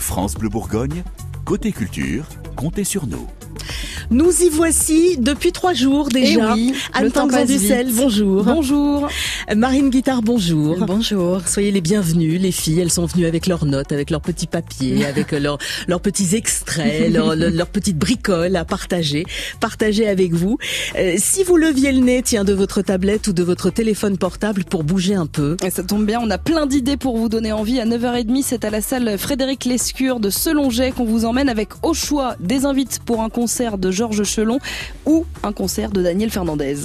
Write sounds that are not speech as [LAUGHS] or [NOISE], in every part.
France Bleu Bourgogne, côté culture, comptez sur nous. Nous y voici depuis trois jours déjà. Eh oui, Anne le temps passe Dussel, vite. bonjour. Bonjour. Marine Guitard, bonjour. Bonjour. Soyez les bienvenues, les filles. Elles sont venues avec leurs notes, avec leurs petits papiers, [LAUGHS] avec leurs, leurs petits extraits, leurs, leurs- petites bricoles à partager, partager avec vous. Euh, si vous leviez le nez, tiens, de votre tablette ou de votre téléphone portable pour bouger un peu. Et ça tombe bien, on a plein d'idées pour vous donner envie. À 9h30, c'est à la salle Frédéric Lescure de Selonget qu'on vous emmène avec au choix des invites pour un concert de Georges Chelon ou un concert de Daniel Fernandez.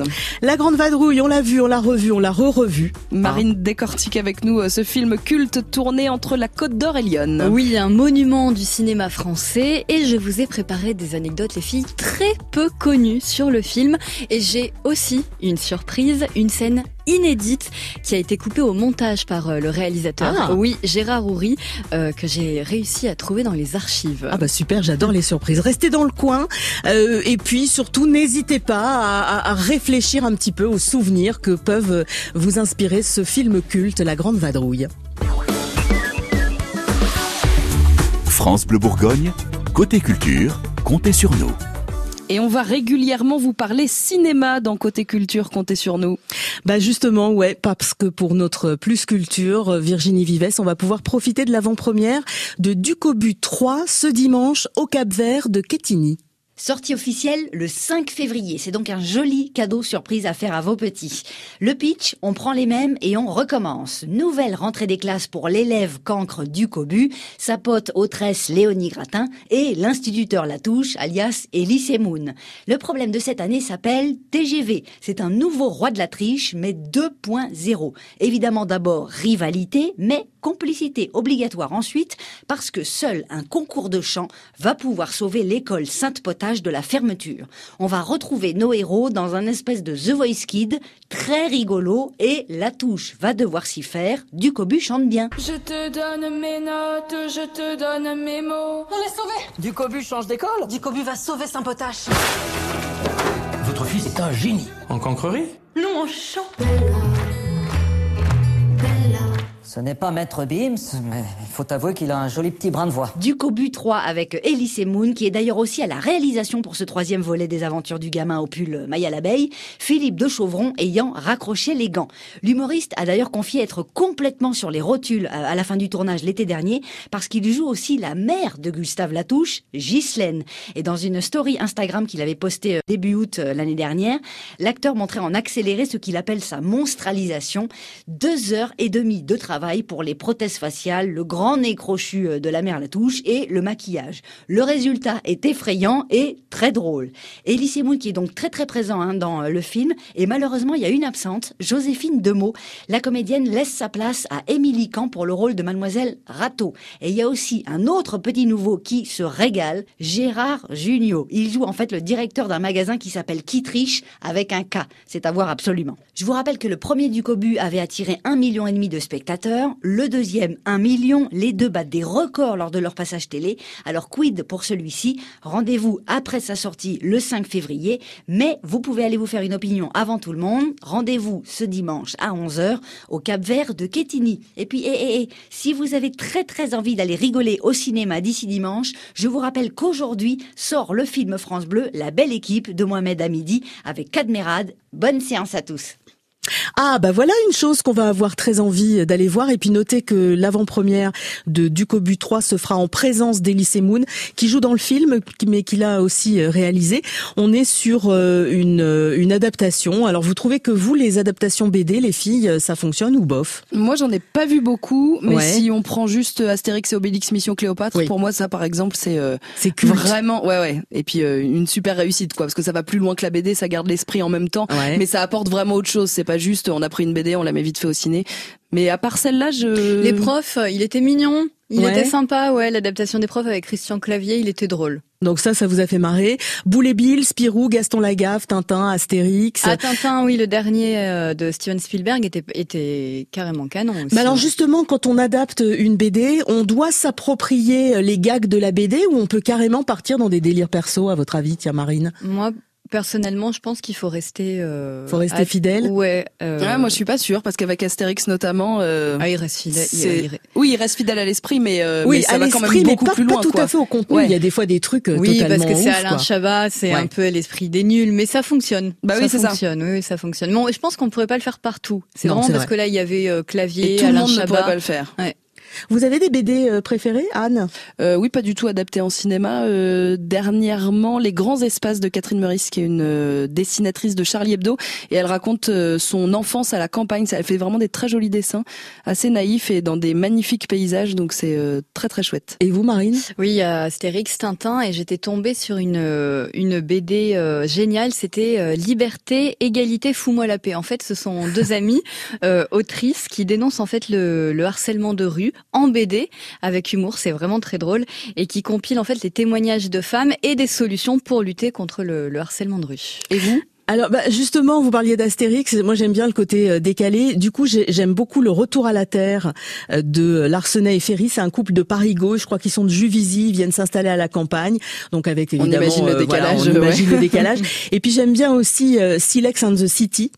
La Grande Vadrouille, on l'a vu, on l'a revu, on l'a re-revu. Marine décortique avec nous euh, ce film culte tourné entre la Côte d'Or et Lyon. Oui, un monument du cinéma français et je vous ai préparé des anecdotes les filles très peu connues sur le film et j'ai aussi une surprise, une scène inédite qui a été coupée au montage par euh, le réalisateur. Ah. Oui, Gérard Houry euh, que j'ai réussi à trouver dans les archives. Ah bah super, j'adore les surprises. Restez dans le coin euh, et puis surtout n'hésitez pas à, à- à réfléchir un petit peu aux souvenirs que peuvent vous inspirer ce film culte, La Grande Vadrouille. France Bleu Bourgogne, côté culture, comptez sur nous. Et on va régulièrement vous parler cinéma dans Côté Culture, comptez sur nous. Bah justement, ouais, parce que pour notre Plus Culture, Virginie Vives, on va pouvoir profiter de l'avant-première de Ducobu 3 ce dimanche au Cap-Vert de Quetigny. Sortie officielle le 5 février. C'est donc un joli cadeau surprise à faire à vos petits. Le pitch, on prend les mêmes et on recommence. Nouvelle rentrée des classes pour l'élève cancre du Cobu, sa pote autresse Léonie Gratin et l'instituteur Latouche, alias Elie Semoun. Le problème de cette année s'appelle TGV. C'est un nouveau roi de la triche, mais 2.0. Évidemment d'abord rivalité, mais complicité obligatoire ensuite, parce que seul un concours de chant va pouvoir sauver l'école De la fermeture. On va retrouver nos héros dans un espèce de The Voice Kid, très rigolo, et la touche va devoir s'y faire, du cobu chante bien. Je te donne mes notes, je te donne mes mots. On est sauvé Ducobu change d'école Ducobu va sauver Saint-Potache Votre fils est un génie. En cancrerie? Non, en chant Ce n'est pas Maître Beams, mais il faut avouer qu'il a un joli petit brin de voix. Du Cobu 3 avec Elise Moon, qui est d'ailleurs aussi à la réalisation pour ce troisième volet des aventures du gamin au pull Maya l'abeille, Philippe de Chauvron ayant raccroché les gants. L'humoriste a d'ailleurs confié être complètement sur les rotules euh, à la fin du tournage l'été dernier, parce qu'il joue aussi la mère de Gustave Latouche, Ghislaine. Et dans une story Instagram qu'il avait postée euh, début août euh, l'année dernière, l'acteur montrait en accéléré ce qu'il appelle sa monstralisation. Deux heures et demie de travail pour les prothèses faciales, le grand nez crochu euh, de la mère Latouche et le maquillage. Le résultat est effrayant et très drôle. Elie Semoun qui est donc très très présent hein, dans euh, le film et malheureusement il y a une absente, Joséphine Demeaux. La comédienne laisse sa place à Émilie Camp pour le rôle de mademoiselle Rateau. Et il y a aussi un autre petit nouveau qui se régale, Gérard Junio. Il joue en fait le directeur d'un magasin qui s'appelle Kitriche avec un K. C'est à voir absolument. Je vous rappelle que le premier du Cobu avait attiré un million et demi de spectateurs, le deuxième un million, les deux battent des records lors de leur passage télé. Alors quid pour celui-ci? Rendez-vous après sa sortie le 5 février, mais vous pouvez aller vous faire une opinion avant tout le monde. Rendez-vous ce dimanche à 11h au Cap Vert de Quetigny. Et puis, eh, eh, eh, si vous avez très très envie d'aller rigoler au cinéma d'ici dimanche, je vous rappelle qu'aujourd'hui sort le film France Bleu, La Belle Équipe de Mohamed Hamidi avec Cadmerade. Bonne séance à tous. Ah bah voilà une chose qu'on va avoir très envie d'aller voir et puis notez que l'avant-première de Ducobu 3 se fera en présence d'Elise Moon qui joue dans le film mais qui l'a aussi euh, réalisé. On est sur euh, une, euh, une adaptation. Alors vous trouvez que vous les adaptations BD les filles ça fonctionne ou bof? Moi, j'en ai pas vu beaucoup, mais Ouais. si on prend juste Astérix et Obélix Mission Cléopâtre, Oui. pour moi, ça, par exemple, c'est euh, C'est vraiment, ouais, ouais. Et puis euh, une super réussite, quoi, parce que ça va plus loin que la BD, ça garde l'esprit en même temps, Ouais. mais ça apporte vraiment autre chose. C'est pas juste, on a pris une BD, on la met vite fait au ciné. Mais à part celle-là, je. Les profs, il était mignon, il Ouais. était sympa, ouais, l'adaptation des profs avec Christian Clavier, il était drôle. Donc ça ça vous a fait marrer. Boule et Bill, Spirou, Gaston Lagaffe, Tintin, Astérix. Ah Tintin, oui, le dernier euh, de Steven Spielberg était, était carrément canon aussi. Mais alors justement, quand on adapte une BD, on doit s'approprier les gags de la BD ou on peut carrément partir dans des délires perso, à votre avis, tiens Marine? Moi, Personnellement, je pense qu'il faut rester. Euh, faut rester fidèle. Ouais, euh... Moi, je suis pas sûre parce qu'avec Astérix notamment. Euh, ah, il reste fidèle. Il... Oui, il reste fidèle à l'esprit, mais euh, oui, mais ça à va quand même mais beaucoup pas, plus loin. Pas tout quoi. à fait au contenu. Ouais. Il y a des fois des trucs euh, oui, totalement parce que c'est Alain quoi. Chabat, c'est Ouais. un peu l'esprit des nuls, mais ça fonctionne. Bah ça oui, c'est ça. fonctionne. Oui, ça fonctionne. Bon, je pense qu'on pourrait pas le faire partout. C'est vraiment parce vrai. que là, il y avait euh, clavier, Et tout le Alain monde ne Chabat. pourrait pas le faire. Vous avez des BD euh, préférés, Anne? Euh, oui, pas du tout adapté en cinéma. Euh, dernièrement, Les Grands Espaces de Catherine Meurice, qui est une euh, dessinatrice de Charlie Hebdo, et elle raconte euh, son enfance à la campagne. Ça, Elle fait vraiment des très jolis dessins, assez naïfs et dans des magnifiques paysages, donc c'est euh, très très chouette. Et vous, Marine? Oui, Astérix, Tintin, et j'étais tombée sur une une BD euh, géniale. C'était euh, Liberté, égalité, fous-moi la paix. En fait, ce sont deux [LAUGHS] amies euh, autrices qui dénoncent en fait le, le harcèlement de rue en BD avec humour. C'est vraiment très drôle et qui compile en fait les témoignages de femmes et des solutions pour lutter contre le, le harcèlement de rue. Et vous? Alors bah, justement, vous parliez d'Astérix. Moi, j'aime bien le côté euh, décalé. Du coup, j'ai- j'aime beaucoup le Retour à la Terre euh, de Larsenet et Ferry. C'est un couple de Paris-Gauche. Je crois qu'ils sont de Juvisy, ils viennent s'installer à la campagne. Donc avec On évidemment, imagine le euh, voilà, décalage, on ouais. imagine le [LAUGHS] décalage. Et puis j'aime bien aussi Silex and the City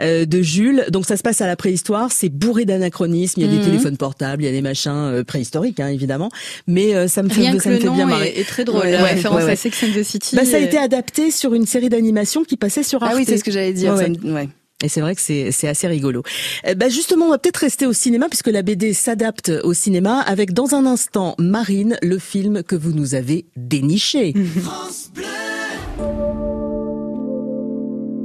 de Jules. Donc ça se passe à la préhistoire. C'est bourré d'anachronismes. Il y a Mhm. des téléphones portables, il y a des machins préhistoriques, hein, évidemment. Mais ça me fait, Rien ça me fait bien marrer. est, est très drôle. Ouais, la ouais, référence à Sex and the City. Bah, ça a été adapté sur une série d'animation qui passait sur Arte. Ah oui, c'est ce que j'allais dire. Ouais, ça ouais. me- ouais. Et c'est vrai que c'est c'est assez rigolo. Euh, bah justement, on va peut-être rester au cinéma puisque la BD s'adapte au cinéma avec dans un instant Marine, le film que vous nous avez déniché.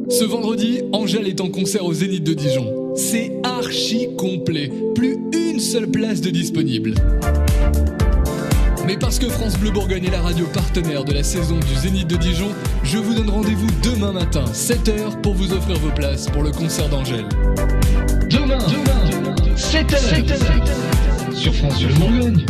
Ce vendredi, Angèle est en concert au Zénith de Dijon. C'est archi complet. Plus une seule place de disponible. Mais parce que France Bleu Bourgogne est la radio partenaire de la saison du Zénith de Dijon, je vous donne rendez-vous demain matin, 7h, pour vous offrir vos places pour le concert d'Angèle. Demain, 7h, sur France Bleu Bourgogne.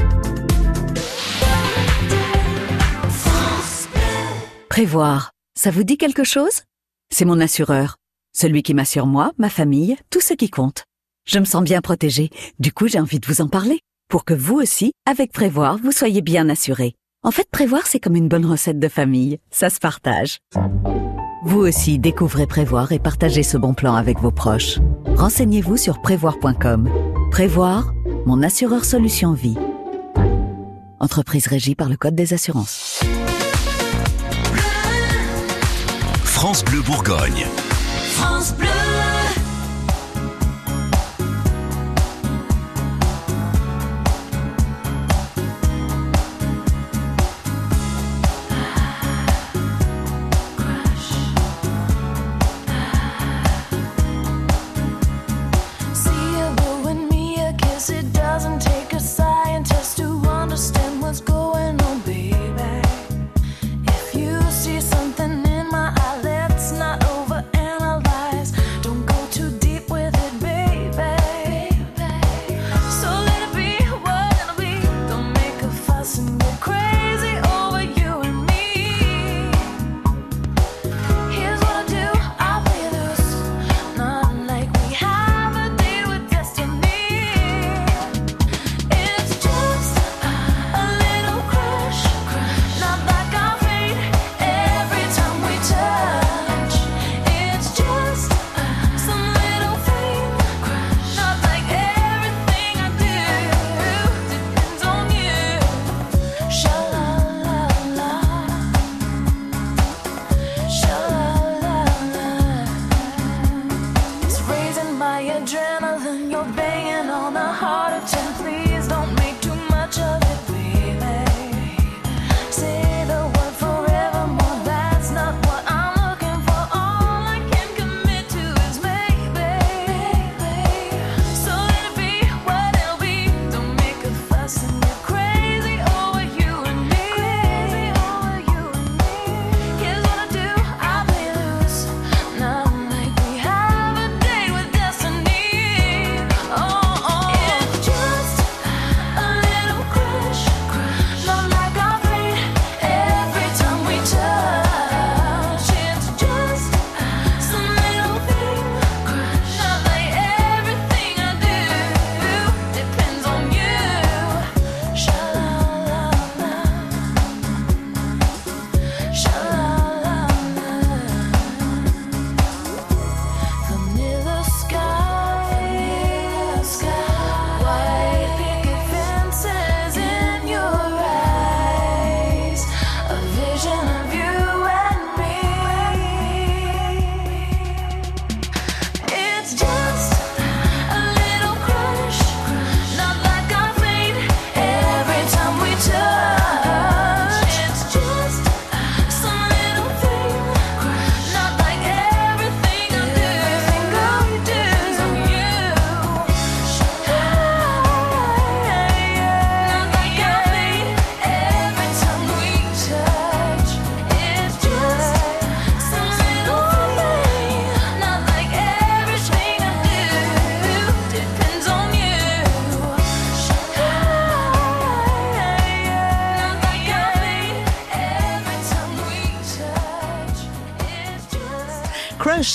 Prévoir, ça vous dit quelque chose? C'est mon assureur. Celui qui m'assure moi, ma famille, tout ce qui compte. Je me sens bien protégée. Du coup, j'ai envie de vous en parler. Pour que vous aussi, avec Prévoir, vous soyez bien assurés. En fait, Prévoir, c'est comme une bonne recette de famille. Ça se partage. Vous aussi, découvrez Prévoir et partagez ce bon plan avec vos proches. Renseignez-vous sur prévoir.com. Prévoir, mon assureur solution vie. Entreprise régie par le Code des assurances. France Bleu Bourgogne.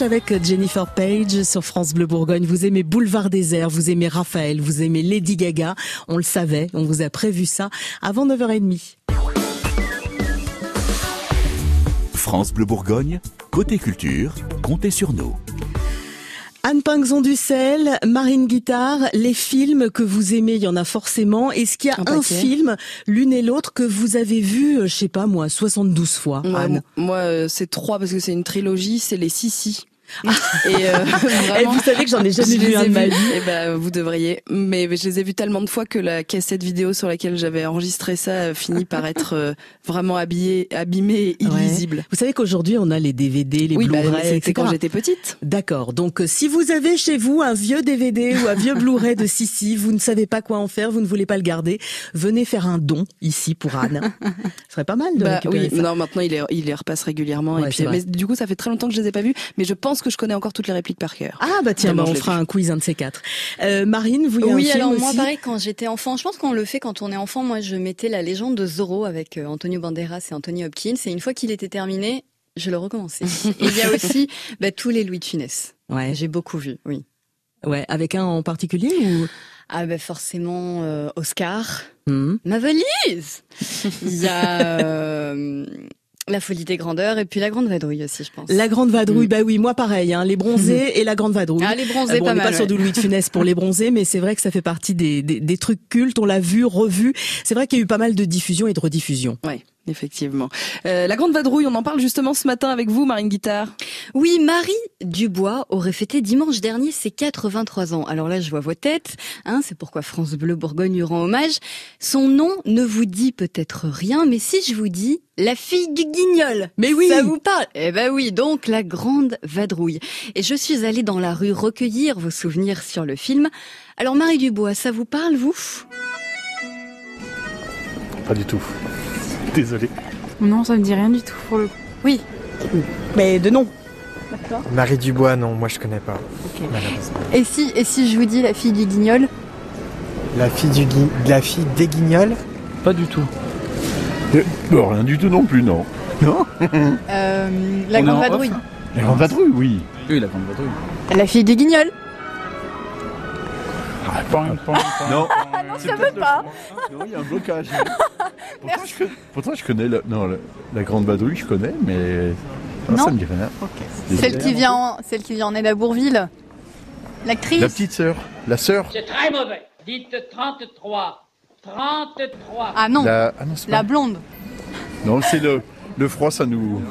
Avec Jennifer Page sur France Bleu Bourgogne. Vous aimez Boulevard Désert, vous aimez Raphaël, vous aimez Lady Gaga. On le savait, on vous a prévu ça avant 9h30. France Bleu Bourgogne, côté culture, comptez sur nous. Anne Pinxon du Sel, Marine Guitare, les films que vous aimez, il y en a forcément. Est-ce qu'il y a Un film, l'une et l'autre, que vous avez vu, euh, je sais pas moi, 72 fois Ouais, Anne? moi, euh, c'est trois parce que c'est une trilogie, c'est les Sissi. Et euh, [LAUGHS] [LAUGHS] vraiment, vous savez que j'en ai jamais vu un de ma vie. Eh ben, vous devriez. Mais je les ai vus tellement de fois que la cassette vidéo sur laquelle j'avais enregistré ça euh, finit par être euh, vraiment habillée, abîmée et Ouais. illisible. Vous savez qu'aujourd'hui, on a les DVD, les oui, bah, Blu-ray, c'était etc. quand j'étais petite. D'accord. Donc, euh, si vous avez chez vous un vieux DVD ou un vieux Blu-ray de Sissi, vous ne savez pas quoi en faire, vous ne voulez pas le garder, venez faire un don ici pour Anne. Ce serait pas mal de Bah, oui, ça. non, maintenant il les, il les repasse régulièrement. Ouais, et c'est puis, vrai. mais du coup, ça fait très longtemps que je les ai pas vus, mais je pense que je connais encore toutes les répliques par cœur. Ah bah tiens, bah, on fera vu. un quiz un de ces quatre. Euh, Marine, vous y un Oui, film alors moi aussi pareil quand j'étais enfant, je pense qu'on le fait quand on est enfant. Moi, je mettais la légende de Zorro avec euh, Antonio Banderas et Anthony Hopkins. Et une fois qu'il était terminé, je le recommençais. [LAUGHS] et il y a aussi bah, tous les Louis de Funès. Ouais. J'ai beaucoup vu, oui. Ouais, avec un en particulier ou? Ah bah forcément euh, Oscar, Hmm. ma valise. [LAUGHS] Il y a euh, la folie des grandeurs et puis la grande vadrouille aussi, je pense. La Grande Vadrouille, Mm. bah oui, moi pareil, hein, les bronzés et la Grande Vadrouille. Ah les bronzés, Ah bon, pas on mal. pas sur du Louis de Funès pour les bronzés, mais c'est vrai que ça fait partie des, des, des trucs cultes. On l'a vu, revu. C'est vrai qu'il y a eu pas mal de diffusion et de rediffusion. Ouais, effectivement. Euh, la grande vadrouille, on en parle justement ce matin avec vous, Marine Guitare. Oui, Marie Dubois aurait fêté dimanche dernier ses 83 ans. Alors là, je vois vos têtes, hein, c'est pourquoi France Bleu Bourgogne lui rend hommage. Son nom ne vous dit peut-être rien, mais si je vous dis la fille du guignol, Mais oui. ça vous parle? Eh ben oui, donc la grande vadrouille. Et je suis allée dans la rue recueillir vos souvenirs sur le film. Alors Marie Dubois, ça vous parle, vous? Pas du tout. [LAUGHS] Désolé. Non, ça me dit rien du tout pour le coup. Oui. Mais de nom. Marie Dubois, non, moi je connais pas. Et si, et si je vous dis la fille du guignol? La fille du gui... la fille des guignols? Pas du tout. Bon, rien du tout non plus, non. [LAUGHS] Non? Euh, La On grande vadrouille. off La grande vadrouille, oui. Oui, la grande vadrouille. La fille du guignol Ah. Non, Non, ça veut pas non, il y a un blocage. [LAUGHS] pourtant, je, connais- pourtant, je connais la, non, la, la grande vadrouille, je connais, mais ah, Non. ça me dit rien. Celle qui vient en, celle qui vient en aide à Bourville L'actrice La petite sœur, la sœur. C'est très mauvais. Dites 33. 33. Ah non, La, ah non, la blonde. non, c'est le, le froid, ça nous,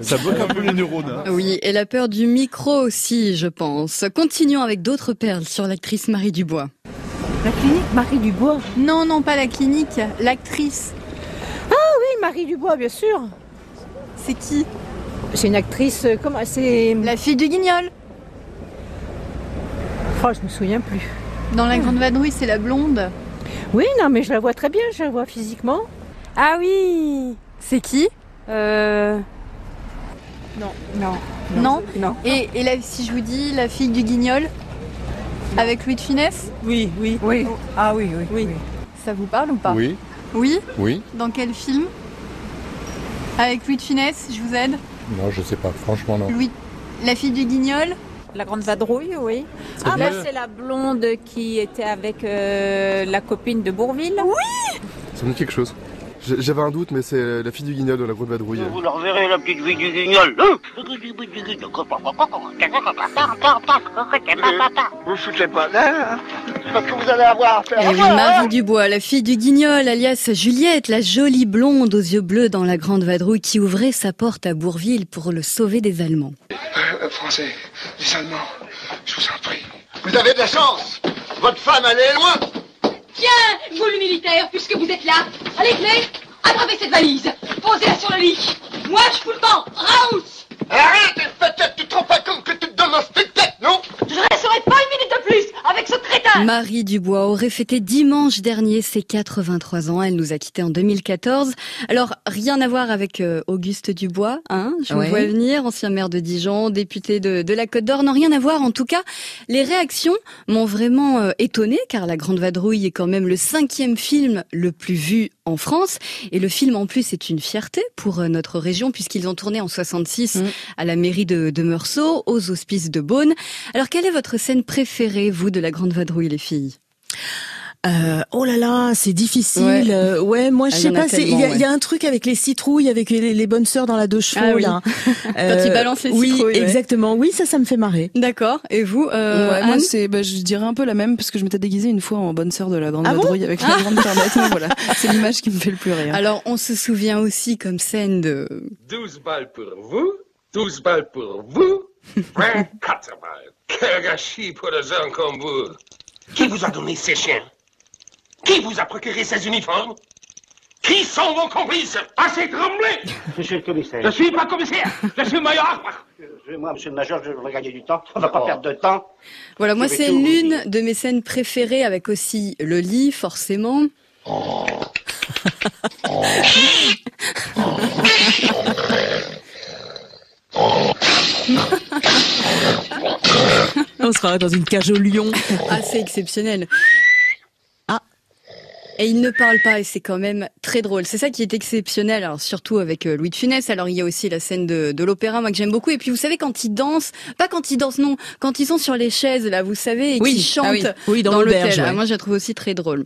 ça bloque un peu les neurones. hein. Oui, et la peur du micro aussi, je pense. Continuons avec d'autres perles sur l'actrice Marie Dubois. La clinique Marie Dubois Non, non, pas la clinique, l'actrice. Oui, Marie Dubois, bien sûr. C'est qui? C'est une actrice, euh, comment c'est La fille du guignol. Oh, je me souviens plus. Dans la grande vadrouille, c'est la blonde. Oui, non, mais je la vois très bien, je la vois physiquement. Ah oui C'est qui? Euh... Non, non. Non Non. Et, et la- si je vous dis la fille du guignol? Avec Louis de Funès Oui, oui. Oui. Ah oui, oui. Oui. Ça vous parle ou pas Oui, Oui oui. Dans quel film Avec Louis de Funès, je vous aide Non, je sais pas, franchement, non. Louis... La fille du guignol La grande vadrouille, oui. Ah, là, bien. c'est la blonde qui était avec euh, la copine de Bourville. Oui. Ça me dit quelque chose. J'avais un doute, mais c'est la fille du guignol de la grande vadrouille. Vous leur verrez la petite fille du guignol. Vous foutez pas là. Parce que vous allez avoir affaire Eh à oui, moi, hein. Marie Dubois, la fille du guignol, alias Juliette, la jolie blonde aux yeux bleus dans la grande vadrouille qui ouvrait sa porte à Bourville pour le sauver des Allemands. Euh, Français, les Allemands, je vous en prie. Vous avez de la chance. Votre femme, elle est loin. Tiens, vous le militaire, puisque vous êtes là, allez clés, attrapez cette valise, posez-la sur le lit. Moi, je fous le camp, Raoult Arrête, peut-être tu te rends pas compte que tu te donnes un spectacle, non? Je resterai pas une minute de plus avec ce crétin Marie Dubois aurait fêté dimanche dernier ses 83 ans. Elle nous a quittés en 2014. Alors, rien à voir avec euh, Auguste Dubois, hein Je vous vois venir, ancien maire de Dijon, député de, de la Côte d'Or. Non, rien à voir. En tout cas, les réactions m'ont vraiment euh, étonnée, car La Grande Vadrouille est quand même le cinquième film le plus vu en France. Et le film, en plus, est une fierté pour euh, notre région, puisqu'ils ont tourné en 66 à la mairie de, de Meursault, aux hospices de Beaune. Alors, quelle est votre scène préférée, vous, de La Grande Vadrouille, les filles Euh, oh là là, c'est difficile. Ouais. Euh, Ouais, moi je Ah, sais pas. Il y, a- y un truc avec les citrouilles, avec les, les bonnes sœurs dans la deux chevaux Ah oui. là. [LAUGHS] Quand ils balancent les oui, citrouilles, ouais. exactement. Oui, ça, ça me fait marrer. D'accord. Et vous, euh, ouais, moi c'est, bah, je dirais un peu la même parce que je m'étais déguisée une fois en bonne sœur de la grande Ah bon vadrouille avec la Ah. grande. Mais voilà, c'est l'image qui me fait le plus rire. Alors, on se souvient aussi comme scène de 12 balles pour vous, 12 balles pour vous, 24 balles. Quel gâchis pour des gens comme vous. Qui vous a donné ces chiens Qui vous a procuré ces uniformes? Qui sont vos complices? Assez tremblé Monsieur le commissaire. Je suis pas commissaire, je suis major Moi, monsieur le major, je voudrais gagner du temps. On va pas perdre de temps. Voilà, moi c'est l'une de mes scènes préférées avec aussi le lit, forcément. [LAUGHS] On sera dans une cage au lion. Assez exceptionnel. Ah. Et il ne parle pas et c'est quand même très drôle. C'est ça qui est exceptionnel, alors surtout avec euh, Louis de Funès. Alors il y a aussi la scène de, de l'opéra, moi que j'aime beaucoup. Et puis vous savez quand ils dansent, pas quand ils dansent, non, quand ils sont sur les chaises là, vous savez, et Oui. qu'ils chantent Ah oui. Oui, dans l'hôtel. l'auberge, ouais. Ah, moi je la trouve aussi très drôle.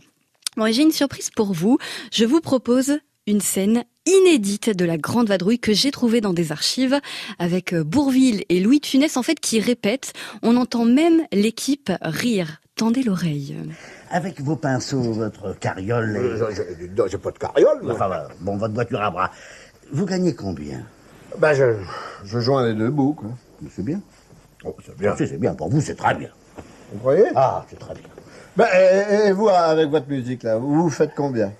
Bon, j'ai une surprise pour vous. Je vous propose une scène inédite de la Grande Vadrouille que j'ai trouvée dans des archives avec euh, Bourville et Louis Funès en fait qui répètent. On entend même l'équipe rire. Tendez l'oreille. Avec vos pinceaux, votre carriole. et- J'ai pas de carriole. Enfin, voilà. bon, votre voiture à bras. Vous gagnez combien? Ben, je, je joins les deux bouts, quoi. C'est bien. Oh, c'est bien. Si, c'est bien. Pour vous, c'est très bien. Vous croyez? Ah, c'est très bien. Ben, et, et vous, avec votre musique, là, vous faites combien?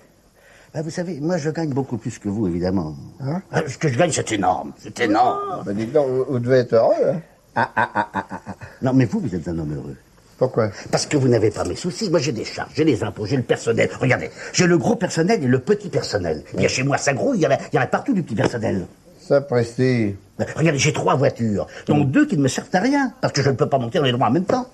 Ben, vous savez, moi, je gagne beaucoup plus que vous, évidemment. Hein Ah, Ce que je gagne, c'est énorme. C'est énorme. Ben, dites donc, vous, vous devez être heureux, hein Ah, ah, ah, ah, ah, ah. Non, mais vous, vous êtes un homme heureux. Pourquoi? Parce que vous n'avez pas mes soucis. Moi, j'ai des charges, j'ai les impôts, j'ai le personnel. Regardez, j'ai le gros personnel et le petit personnel. Il y a chez moi, ça grouille, il y en a, il y en a partout du petit personnel. Sapristi. Ben, Regardez, j'ai trois voitures, dont deux qui ne me servent à rien, parce que je ne peux pas monter dans les droits en même temps.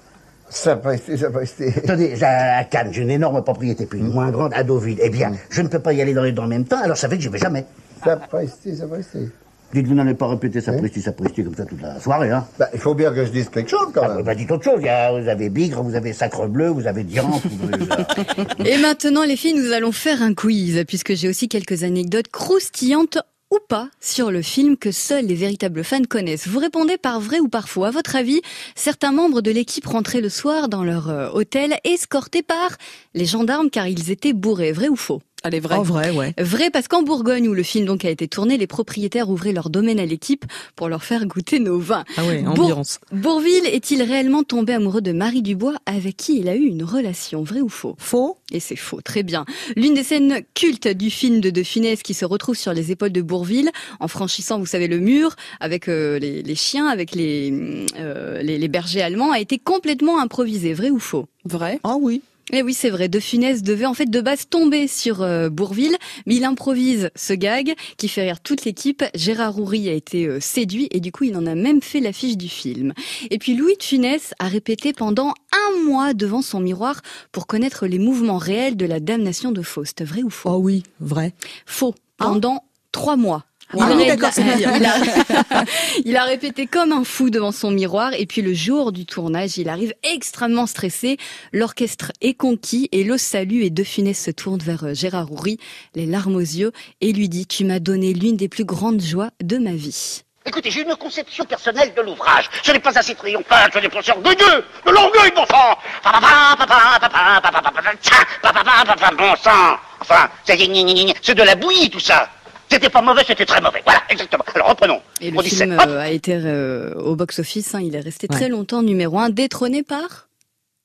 Sapristi, sapristi. Attendez, j'ai à Cannes, j'ai une énorme propriété, puis une moins grande à Deauville. Eh bien, je ne peux pas y aller dans les deux en même temps, alors ça fait que j'y vais jamais. Sapristi, sapristi. Dites-vous, n'allez pas répéter sapristi, sapristi comme ça toute la soirée, hein. Ben, il faut bien que je dise quelque chose, quand Ah, même. bah, dites autre chose. Il y a- vous avez Bigre, vous avez Sacre Bleu, vous avez Diamant. vous avez, euh, Et maintenant, les filles, nous allons faire un quiz, puisque j'ai aussi quelques anecdotes croustillantes ou pas sur le film que seuls les véritables fans connaissent. Vous répondez par vrai ou par faux. À votre avis, certains membres de l'équipe rentraient le soir dans leur euh, hôtel escortés par les gendarmes car ils étaient bourrés. Vrai ou faux? Allez, vrai. En vrai, ouais. Vrai parce qu'en Bourgogne où le film donc a été tourné, les propriétaires ouvraient leur domaine à l'équipe pour leur faire goûter nos vins. Ah ouais, Bour- ambiance. Bourville est-il réellement tombé amoureux de Marie Dubois avec qui il a eu une relation? Vrai ou faux? Faux. Et c'est faux, très bien. L'une des scènes cultes du film de De Funès qui se retrouve sur les épaules de Bourville en franchissant, vous savez, le mur avec euh, les, les chiens, avec les, euh, les, les bergers allemands a été complètement improvisée. Vrai ou faux? Vrai. Ah oui. Eh oui, c'est vrai. De Funès devait en fait de base tomber sur euh, Bourville, mais il improvise ce gag qui fait rire toute l'équipe. Gérard Roury a été euh, séduit et du coup, il en a même fait l'affiche du film. Et puis Louis de Funès a répété pendant un mois devant son miroir pour connaître les mouvements réels de la damnation de Faust. Vrai ou faux? Oh oui, vrai. Faux. Pendant trois mois. Ah oui, d'accord, c'est pire. il, a, il a répété comme un fou devant son miroir et puis le jour du tournage, il arrive extrêmement stressé. L'orchestre est conquis et le salue et De Funès se tourne vers euh, Gérard Houry, les larmes aux yeux, et lui dit « Tu m'as donné l'une des plus grandes joies de ma vie ». Écoutez, j'ai une conception personnelle de l'ouvrage. Ce n'est pas assez triomphal, ce n'est pas orgueilleux, de l'orgueil, bon sang Papa, papa, papa, papa, papa, papa, tcha, papa, papa, papa, bon sang Enfin, c'est de la bouillie, tout ça C'était pas mauvais, c'était très mauvais. Voilà, exactement. Alors, reprenons. Et le film hop. euh, a été euh, au box-office, hein, il est resté Ouais. très longtemps numéro un, détrôné par?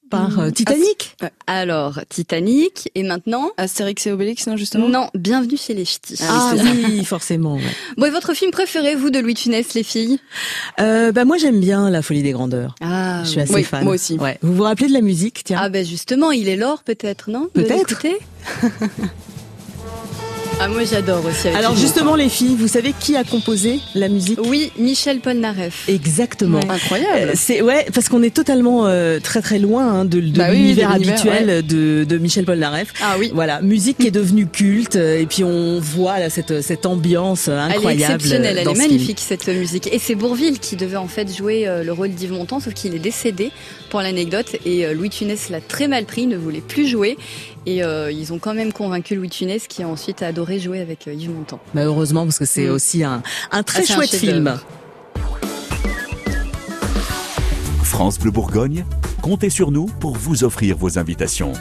Par euh, Titanic. Alors, Titanic, et maintenant? Astérix et Obélix, non, justement? Non, bienvenue chez les ch'tis. Ah oui, forcément. ouais. Bon, et votre film préféré, vous, de Louis de Funès, les filles? Euh, bah moi j'aime bien La Folie des grandeurs. Ah, Je suis assez oui, fan. Moi aussi. Ouais. Vous vous rappelez de la musique, tiens? Ah ben justement, il est l'or peut-être, non? Peut-être. [LAUGHS] Ah moi j'adore aussi. avec Alors justement les filles, vous savez qui a composé la musique? Oui, Michel Polnareff. Exactement. Ouais. Incroyable. Euh, C'est ouais parce qu'on est totalement euh, très très loin hein, de, de Bah oui, l'univers de l'univers, habituel de, de Michel Polnareff. Ah oui. Voilà, musique qui est devenue culte euh, et puis on voit là cette cette ambiance euh, Elle est incroyable. exceptionnelle, elle est film. magnifique cette musique. Et c'est Bourville qui devait en fait jouer euh, le rôle d'Yves Montand, sauf qu'il est décédé pour l'anecdote. Et euh, Louis de Funès l'a très mal pris, ne voulait plus jouer. Et euh, ils ont quand même convaincu Louis Funès qui a ensuite adoré jouer avec euh, Yves Montand. Bah heureusement parce que c'est Mm. aussi un un très Ah, un chouette film. France Bleu Bourgogne, comptez sur nous pour vous offrir vos invitations.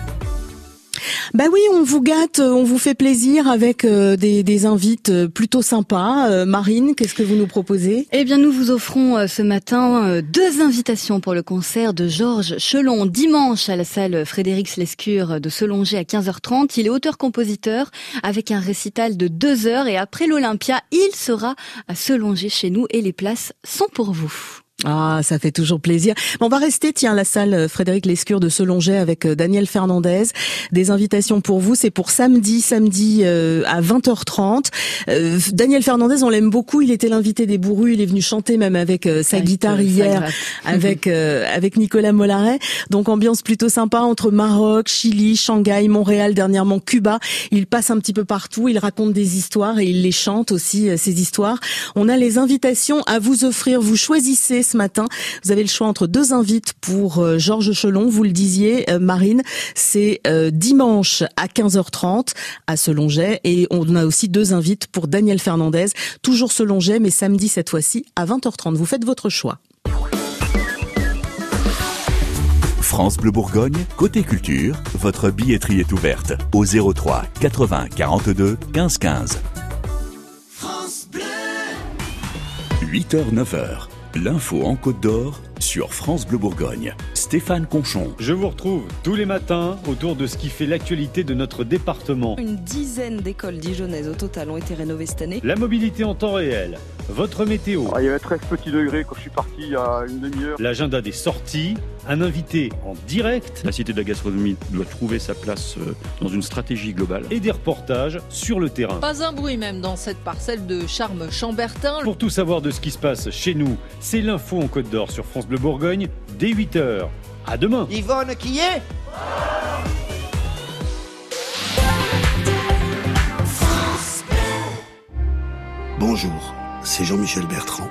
Bah oui, on vous gâte, euh, on vous fait plaisir avec euh, des, des invites euh, plutôt sympas. Marine, qu'est-ce que vous nous proposez? Eh bien, nous vous offrons ce matin deux invitations pour le concert de Georges Chelon dimanche à la salle Frédéric Lescure de Selongé à 15h30. Il est auteur-compositeur avec un récital de deux heures et après l'Olympia, il sera à Selongé chez nous et les places sont pour vous. Ah, ça fait toujours plaisir. On va rester, tiens, à la salle euh, Frédéric Lescure de Selongé avec euh, Daniel Fernandez. Des invitations pour vous, c'est pour samedi, samedi euh, à 20h30. Euh, Daniel Fernandez, on l'aime beaucoup. Il était l'invité des Bourrus. Il est venu chanter même avec euh, sa Avec, guitare hier, [LAUGHS] avec euh, avec Nicolas Mollaret. Donc ambiance plutôt sympa entre Maroc, Chili, Shanghai, Montréal, dernièrement Cuba. Il passe un petit peu partout. Il raconte des histoires et il les chante aussi euh, ces histoires. On a les invitations à vous offrir. Vous choisissez ce matin. Vous avez le choix entre deux invites pour euh, Georges Chelon. Vous le disiez, euh, Marine, c'est euh, dimanche à 15h30 à Selonget. Et on a aussi deux invites pour Daniel Fernandez, toujours Selonget, mais samedi cette fois-ci à 20h30. Vous faites votre choix. France Bleu Bourgogne, côté culture, votre billetterie est ouverte au 03 80 42 15 15. 8h 9h, l'info en Côte d'Or sur France Bleu Bourgogne. Stéphane Conchon. Je vous retrouve tous les matins autour de ce qui fait l'actualité de notre département. Une dizaine d'écoles dijonnaises au total ont été rénovées cette année. La mobilité en temps réel, votre météo, Ah, il y avait 13 petits degrés quand je suis parti il y a une demi-heure. l'agenda des sorties, un invité en direct La Cité de la gastronomie doit trouver sa place euh, dans une stratégie globale. et des reportages sur le terrain. Pas un bruit même dans cette parcelle de charme chambertin. Pour tout savoir de ce qui se passe chez nous, c'est l'info en Côte d'Or sur France Bleu Bourgogne dès 8h. À demain. Yvonne qui est? Bonjour, c'est Jean-Michel Bertrand.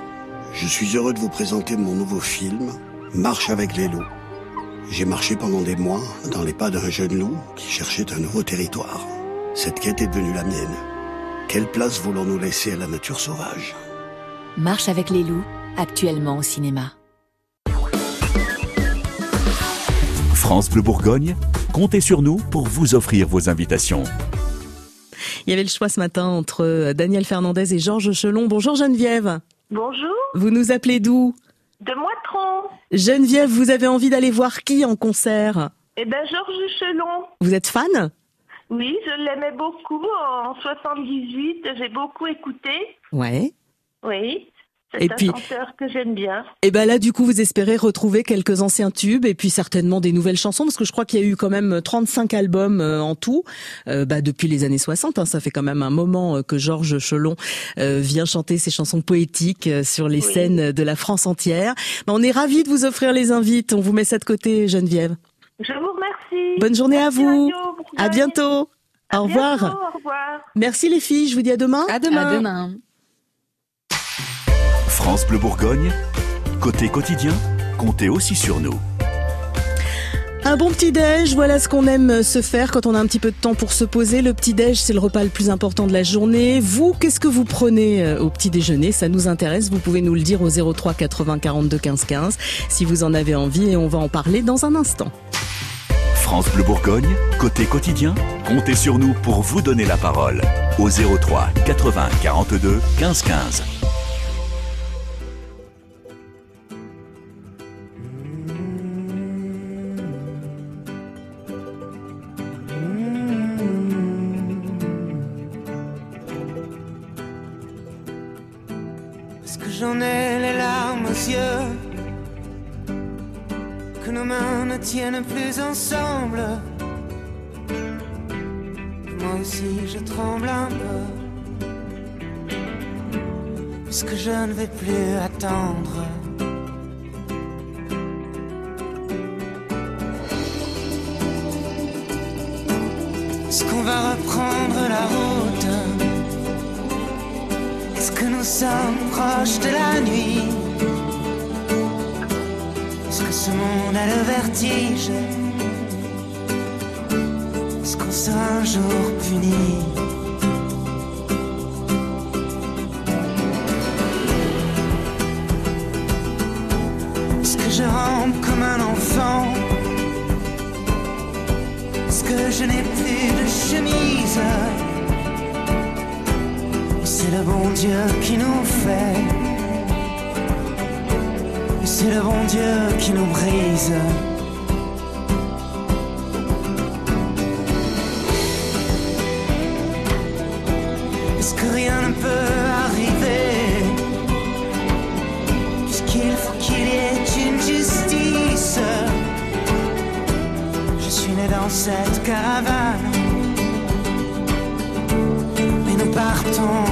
Je suis heureux de vous présenter mon nouveau film, Marche avec les loups. J'ai marché pendant des mois dans les pas d'un jeune loup qui cherchait un nouveau territoire. Cette quête est devenue la mienne. Quelle place voulons-nous laisser à la nature sauvage? Marche avec les loups, actuellement au cinéma. France Bleu Bourgogne, comptez sur nous pour vous offrir vos invitations. Il y avait le choix ce matin entre euh, Daniel Fernandez et Georges Chelon. Bonjour Geneviève. Bonjour, Vous nous appelez d'où? De Moitron. Geneviève, vous avez envie d'aller voir qui en concert? Eh ben Georges Chelon. Vous êtes fan? Oui, je l'aimais beaucoup en 78. J'ai beaucoup écouté. Ouais. Oui, Et un puis- chanteur que j'aime bien. Et ben là, du coup, vous espérez retrouver quelques anciens tubes et puis certainement des nouvelles chansons parce que je crois qu'il y a eu quand même 35 albums euh, en tout euh, bah, depuis les années 60. hein. ça fait quand même un moment euh, que Georges Chelon euh, vient chanter ses chansons poétiques euh, sur les Oui. scènes de la France entière. Ben, on est ravis de vous offrir les invites. On vous met ça de côté, Geneviève. Je vous remercie. Bonne journée à vous. À bientôt. Au revoir. Bientôt, au revoir. Merci les filles. Je vous dis à demain. À demain. À demain. France Bleu Bourgogne, côté quotidien, comptez aussi sur nous. Un bon petit déj, voilà ce qu'on aime se faire quand on a un petit peu de temps pour se poser. Le petit déj, c'est le repas le plus important de la journée. Vous, qu'est-ce que vous prenez euh, au petit déjeuner? Ça nous intéresse. Vous pouvez nous le dire au 03 80 42 15 15 si vous en avez envie et on va en parler dans un instant. France Bleu Bourgogne, côté quotidien, comptez sur nous pour vous donner la parole. Au 03 80 42 15 15. Ensemble. Moi aussi je tremble un peu, puisque je ne vais plus attendre. Est-ce qu'on va reprendre la route Est-ce que nous sommes proches de la nuit? Est-ce que ce monde a le vertige? Est-ce qu'on sera un jour puni. Est-ce que je rampe comme un enfant. Est-ce que je n'ai plus de chemise. C'est le bon Dieu qui nous fait. C'est le bon Dieu qui nous brise cette caravane Mais nous partons,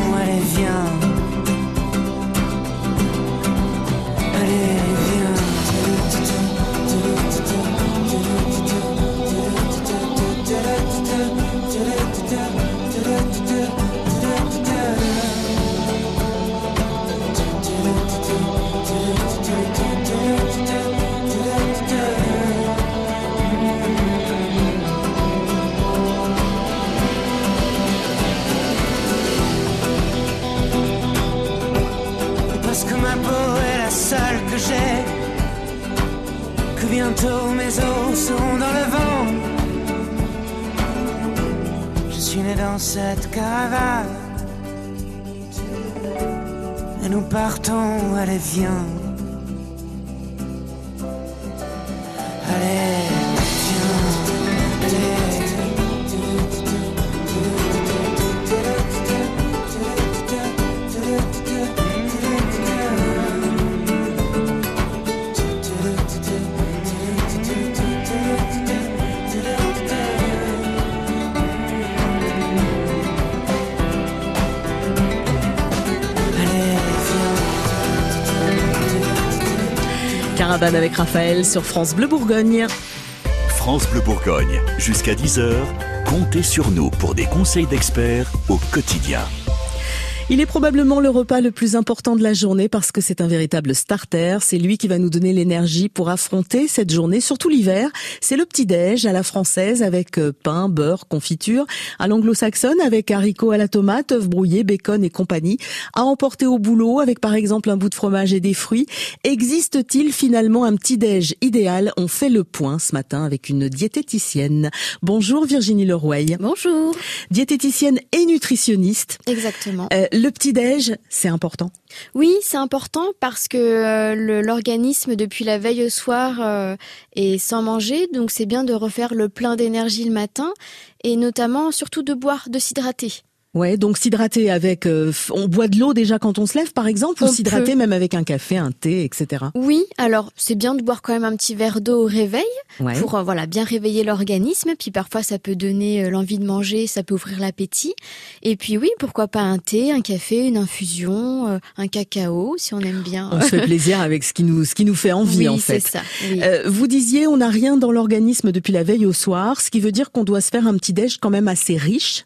dans le vent. Je suis né dans cette caravane Et nous partons, allez viens. Allez, Caravane avec Raphaël sur France Bleu Bourgogne. France Bleu Bourgogne, jusqu'à 10h, comptez sur nous pour des conseils d'experts au quotidien. Il est probablement le repas le plus important de la journée parce que c'est un véritable starter. C'est lui qui va nous donner l'énergie pour affronter cette journée, surtout l'hiver. C'est le petit-déj à la française avec euh, pain, beurre, confiture. À l'anglo-saxonne avec haricots à la tomate, œufs brouillés, bacon et compagnie. À emporter au boulot avec par exemple un bout de fromage et des fruits. Existe-t-il finalement un petit-déj idéal? On fait le point ce matin avec une diététicienne. Bonjour Virginie Leroy. Bonjour. Diététicienne et nutritionniste. Exactement. Euh, le petit-déj, c'est important? Oui, c'est important parce que euh, l'organisme, depuis la veille au soir, euh, est sans manger. Donc, c'est bien de refaire le plein d'énergie le matin et notamment, surtout, de boire, de s'hydrater. Ouais, donc s'hydrater avec, euh, on boit de l'eau déjà quand on se lève, par exemple, ou s'hydrater même avec un café, un thé, etc. Oui, alors c'est bien de boire quand même un petit verre d'eau au réveil Ouais. pour euh, voilà bien réveiller l'organisme. Puis parfois ça peut donner euh, l'envie de manger, ça peut ouvrir l'appétit. Et puis oui, pourquoi pas un thé, un café, une infusion, euh, un cacao si on aime bien. On se fait plaisir avec ce qui nous, ce qui nous fait envie, Oui, en fait. ça, oui. Euh, vous disiez, on n'a rien dans l'organisme depuis la veille au soir, ce qui veut dire qu'on doit se faire un petit déj quand même assez riche.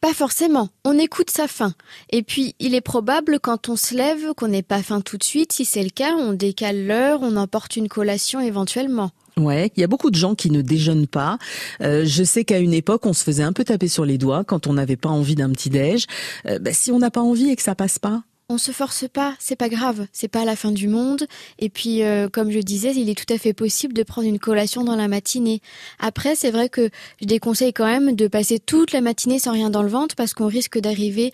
Pas forcément. On écoute sa faim. Et puis, il est probable quand on se lève qu'on n'ait pas faim tout de suite. Si c'est le cas, on décale l'heure, on emporte une collation éventuellement. Ouais, il y a beaucoup de gens qui ne déjeunent pas. Euh, je sais qu'à une époque, on se faisait un peu taper sur les doigts quand on n'avait pas envie d'un petit déj. Euh, bah, si on n'a pas envie et que ça passe pas, On se force pas, c'est pas grave, c'est pas la fin du monde. Et puis, euh, comme je disais, il est tout à fait possible de prendre une collation dans la matinée. Après, c'est vrai que je déconseille quand même de passer toute la matinée sans rien dans le ventre parce qu'on risque d'arriver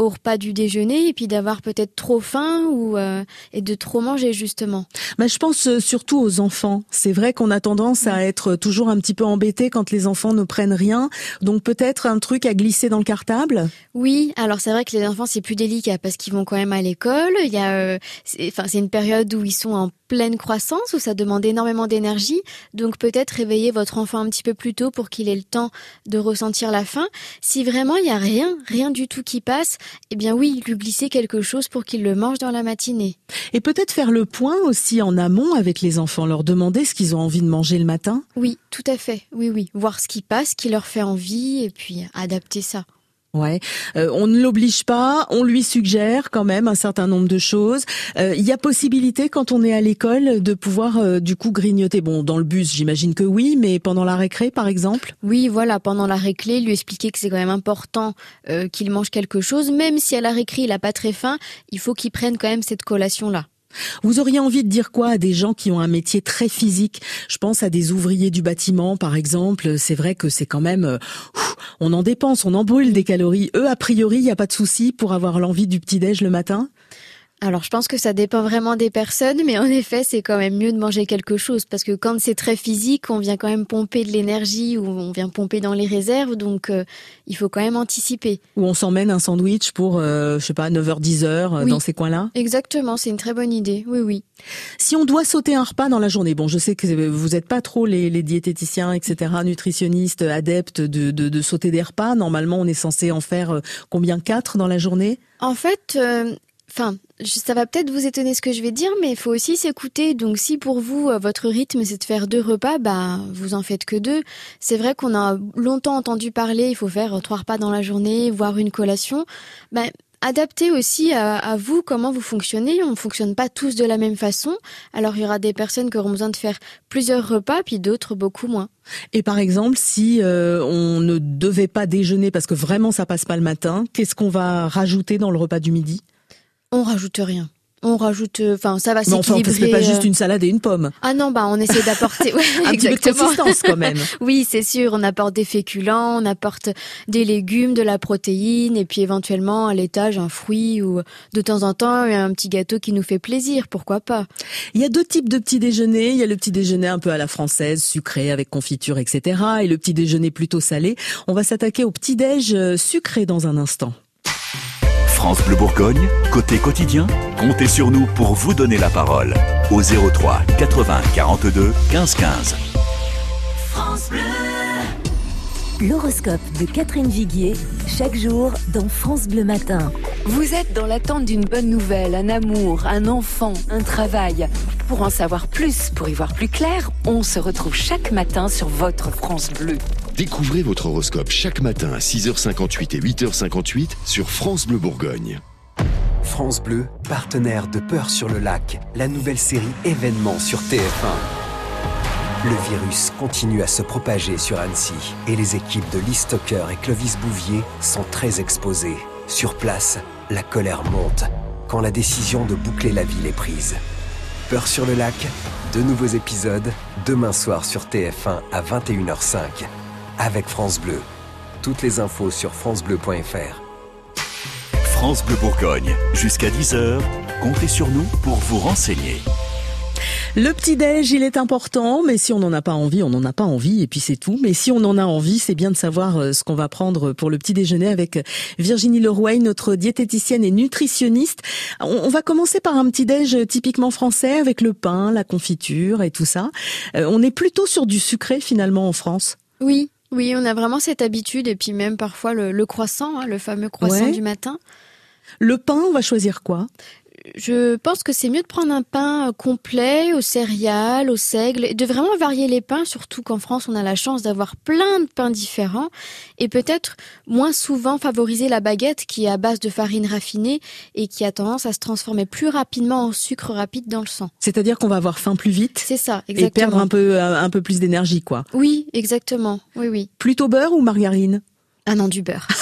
au repas du déjeuner et puis d'avoir peut-être trop faim ou euh, et de trop manger justement. Mais je pense euh, surtout aux enfants. C'est vrai qu'on a tendance à être toujours un petit peu embêté quand les enfants ne prennent rien. Donc peut-être un truc à glisser dans le cartable? Oui, alors c'est vrai que les enfants c'est plus délicat parce qu'ils vont quand même à l'école. Il y a, euh, enfin c'est une période où ils sont en pleine croissance où ça demande énormément d'énergie. Donc peut-être réveiller votre enfant un petit peu plus tôt pour qu'il ait le temps de ressentir la faim. Si vraiment il y a rien, rien du tout qui passe, eh bien oui, lui glisser quelque chose pour qu'il le mange dans la matinée. Et peut-être faire le point aussi en amont avec les enfants, leur demander ce qu'ils ont envie de manger le matin? Oui, tout à fait. Oui, oui. Voir ce qui passe, ce qui leur fait envie et puis adapter ça. Ouais, euh, on ne l'oblige pas, on lui suggère quand même un certain nombre de choses. Euh, il y a possibilité quand on est à l'école de pouvoir euh, du coup grignoter. Bon, dans le bus, j'imagine que oui, mais pendant la récré, par exemple? Oui, voilà, pendant la récré, lui expliquer que c'est quand même important qu'il mange quelque chose, même si à la récré il a pas très faim, il faut qu'il prenne quand même cette collation là. Vous auriez envie de dire quoi à des gens qui ont un métier très physique? Je pense à des ouvriers du bâtiment, par exemple. C'est vrai que c'est quand même, euh, on en dépense, on en brûle des calories. Eux, a priori, il n'y a pas de souci pour avoir l'envie du petit déj le matin? Alors je pense que ça dépend vraiment des personnes, mais en effet c'est quand même mieux de manger quelque chose parce que quand c'est très physique, on vient quand même pomper de l'énergie ou on vient pomper dans les réserves, donc euh, il faut quand même anticiper. Ou on s'emmène un sandwich pour, euh, je sais pas, 9h, 10h euh, dans ces coins-là Exactement, c'est une très bonne idée, oui, oui. Si on doit sauter un repas dans la journée, bon je sais que vous n'êtes pas trop les, les, diététiciens, etc., nutritionnistes, adeptes de, de, de sauter des repas, normalement on est censé en faire combien? Quatre dans la journée? En fait, Enfin, ça va peut-être vous étonner ce que je vais dire, mais il faut aussi s'écouter. Donc, si pour vous, euh, votre rythme, c'est de faire deux repas, bah, vous en faites que deux. C'est vrai qu'on a longtemps entendu parler, il faut faire trois repas dans la journée, voire une collation. Bah, adaptez aussi à, vous comment vous fonctionnez. On ne fonctionne pas tous de la même façon. Alors, il y aura des personnes qui auront besoin de faire plusieurs repas, puis d'autres beaucoup moins. Et par exemple, si euh, on ne devait pas déjeuner parce que vraiment ça passe pas le matin, qu'est-ce qu'on va rajouter dans le repas du midi? On rajoute rien. On rajoute, euh, enfin, ça va s'équilibrer. Mais enfin, on pas juste euh. une salade et une pomme. Ah non, bah, on essaie d'apporter, ouais, [LAUGHS] un petit peu de consistance quand même. [LAUGHS] oui, c'est sûr. On apporte des féculents, on apporte des légumes, de la protéine, et puis éventuellement à l'étage un fruit ou de temps en temps un petit gâteau qui nous fait plaisir. Pourquoi pas Il y a deux types de petits déjeuners. Il y a le petit déjeuner un peu à la française, sucré avec confiture, etc. Et le petit déjeuner plutôt salé. On va s'attaquer au petit déj euh, sucré dans un instant. France Bleu Bourgogne, côté quotidien, comptez sur nous pour vous donner la parole au 03 80 42 15 15. France Bleu. L'horoscope de Catherine Viguier, chaque jour dans France Bleu Matin. Vous êtes dans l'attente d'une bonne nouvelle, un amour, un enfant, un travail. Pour en savoir plus, pour y voir plus clair, on se retrouve chaque matin sur votre France Bleu. Découvrez votre horoscope chaque matin à 6h58 et 8h58 sur France Bleu Bourgogne. France Bleu, partenaire de Peur sur le lac, la nouvelle série événement sur TF1. Le virus continue à se propager sur Annecy et les équipes de Lee Stocker et Clovis Bouvier sont très exposées. Sur place, la colère monte quand la décision de boucler la ville est prise. Peur sur le lac, deux nouveaux épisodes, demain soir sur TF1 à 21h05 avec France Bleu. Toutes les infos sur francebleu.fr. France Bleu Bourgogne, jusqu'à 10h, comptez sur nous pour vous renseigner. Le petit-déj, il est important, mais si on n'en a pas envie, on n'en a pas envie, et puis c'est tout. Mais si on en a envie, c'est bien de savoir euh, ce qu'on va prendre pour le petit-déjeuner avec Virginie Leroy, notre diététicienne et nutritionniste. On va commencer par un petit-déj typiquement français avec le pain, la confiture et tout ça. Euh, on est plutôt sur du sucré finalement en France? Oui, oui, on a vraiment cette habitude et puis même parfois le, croissant, hein, le fameux croissant du matin. Le pain, on va choisir quoi? Je pense que c'est mieux de prendre un pain euh, complet aux céréales, au seigle, et de vraiment varier les pains, surtout qu'en France on a la chance d'avoir plein de pains différents, et peut-être moins souvent favoriser la baguette qui est à base de farine raffinée et qui a tendance à se transformer plus rapidement en sucre rapide dans le sang. C'est-à-dire qu'on va avoir faim plus vite. C'est ça, exactement. Et perdre un peu, un peu plus d'énergie, quoi. Oui, exactement. Oui, oui. Plutôt beurre ou margarine? Ah non, du beurre. [LAUGHS]